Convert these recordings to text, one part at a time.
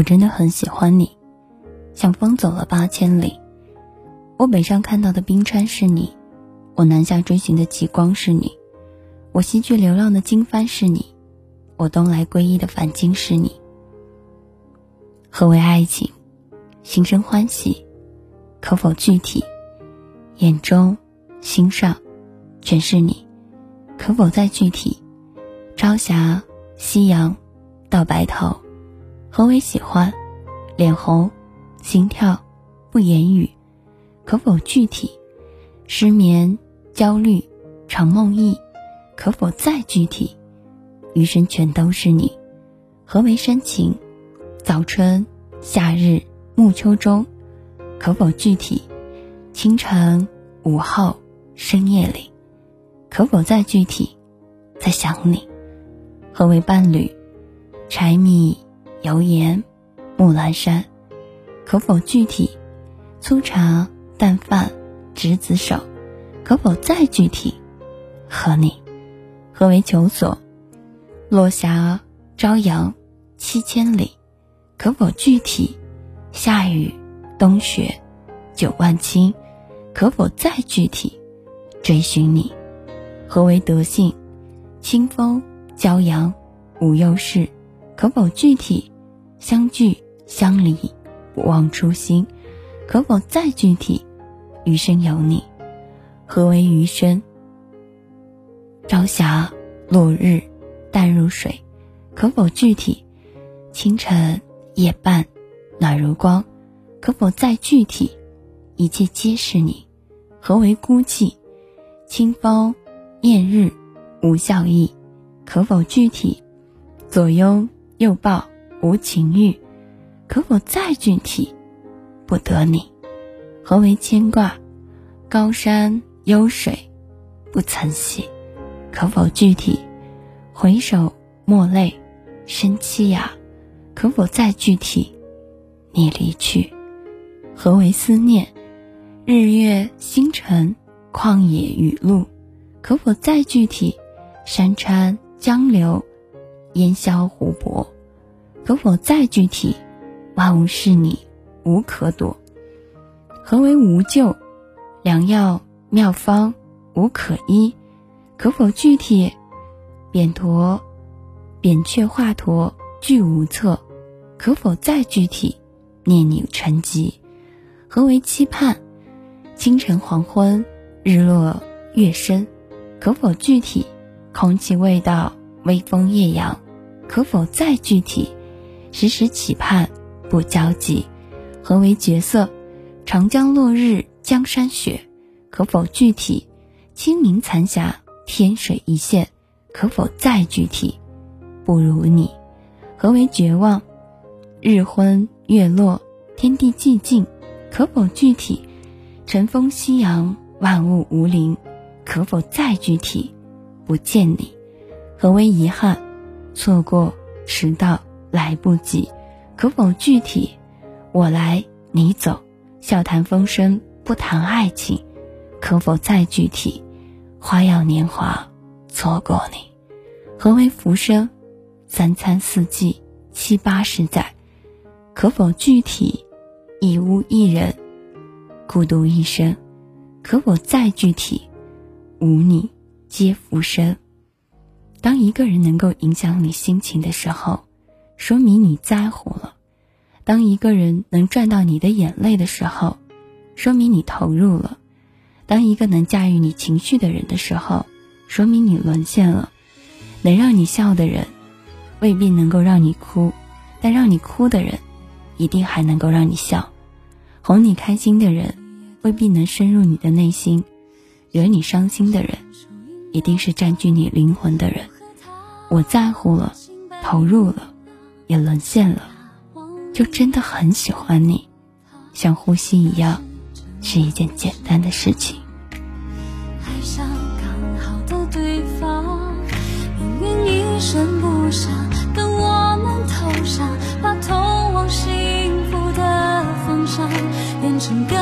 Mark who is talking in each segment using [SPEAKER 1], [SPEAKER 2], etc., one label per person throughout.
[SPEAKER 1] 我真的很喜欢你，像风走了八千里。我北上看到的冰川是你，我南下追寻的极光是你，我西去流浪的经幡是你，我东来皈依的梵经是你。何为爱情？心生欢喜，可否具体？眼中、心上，全是你，可否再具体？朝霞、夕阳，到白头，何为喜欢？脸红，心跳，不言语，可否具体？失眠、焦虑、长梦呓，可否再具体？余生全都是你，何为深情？早春、夏日、暮秋中，可否具体？清晨、午后、深夜里，可否再具体？在想你，何为伴侣？柴米油盐、木兰山，可否具体？粗茶淡饭、执子手，可否再具体？和你，何为求索？落霞、朝阳、七千里，可否具体？夏雨、冬雪、九万顷。可否再具体追寻你？何为德性？清风骄阳，无忧事。可否具体相聚相离，不忘初心？可否再具体？余生有你。何为余生？朝霞落日，淡如水。可否具体？清晨夜半，暖如光。可否再具体？一切皆是你，何为孤寂？清风艳日无笑意，可否具体？左拥又抱无情欲，可否再具体？不得你，何为牵挂？高山幽水不曾系，可否具体？回首莫泪生凄哑，可否再具体？你离去，何为思念？日月星辰，旷野雨露，可否再具体？山川江流，烟消湖泊，可否再具体？万物是你，无可躲。何为无救？良药妙方无可医，可否具体？扁驼，扁鹊华佗俱无策，可否再具体？念你成疾。何为期盼？清晨黄昏，日落月升，可否具体？空气味道，微风夜阳，可否再具体？时时期盼，不交集。何为绝色？长江落日，江山雪，可否具体？清明残霞，天水一线，可否再具体？不如你。何为绝望？日昏月落，天地寂静，可否具体？晨风夕阳，万物无灵，可否再具体？不见你，何为遗憾？错过，迟到，来不及，可否具体？我来，你走，笑谈风声，不谈爱情，可否再具体？花样年华，错过你，何为浮生？三餐四季，七八十载，可否具体？一屋一人。孤独一生，可否再具体？无你，皆浮生。当一个人能够影响你心情的时候，说明你在乎了；当一个人能赚到你的眼泪的时候，说明你投入了；当一个能驾驭你情绪的人的时候，说明你沦陷了。能让你笑的人，未必能够让你哭；但让你哭的人，一定还能够让你笑。哄你开心的人。未必能深入你的内心，惹你伤心的人，一定是占据你灵魂的人。我在乎了，投入了，也沦陷了，就真的很喜欢你，像呼吸一样，是一件简单的事情。
[SPEAKER 2] 爱上刚好的对方，命运一声不响，跟我们头上，把通往幸福的风向变成各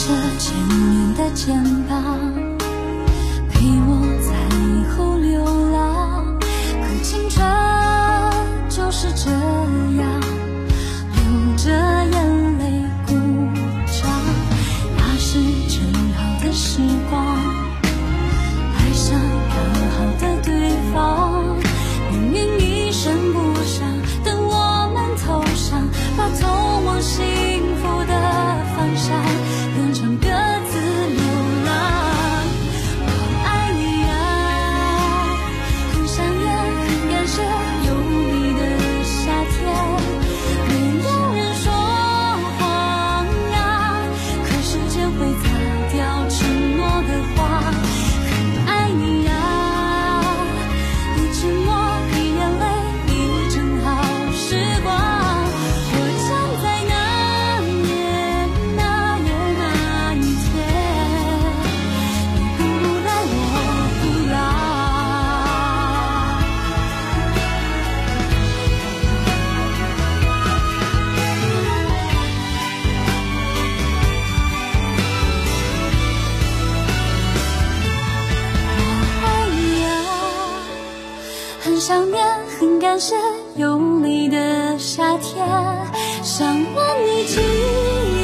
[SPEAKER 2] 着前面的肩膀。很想念，很感谢有你的夏天，想问你今夜。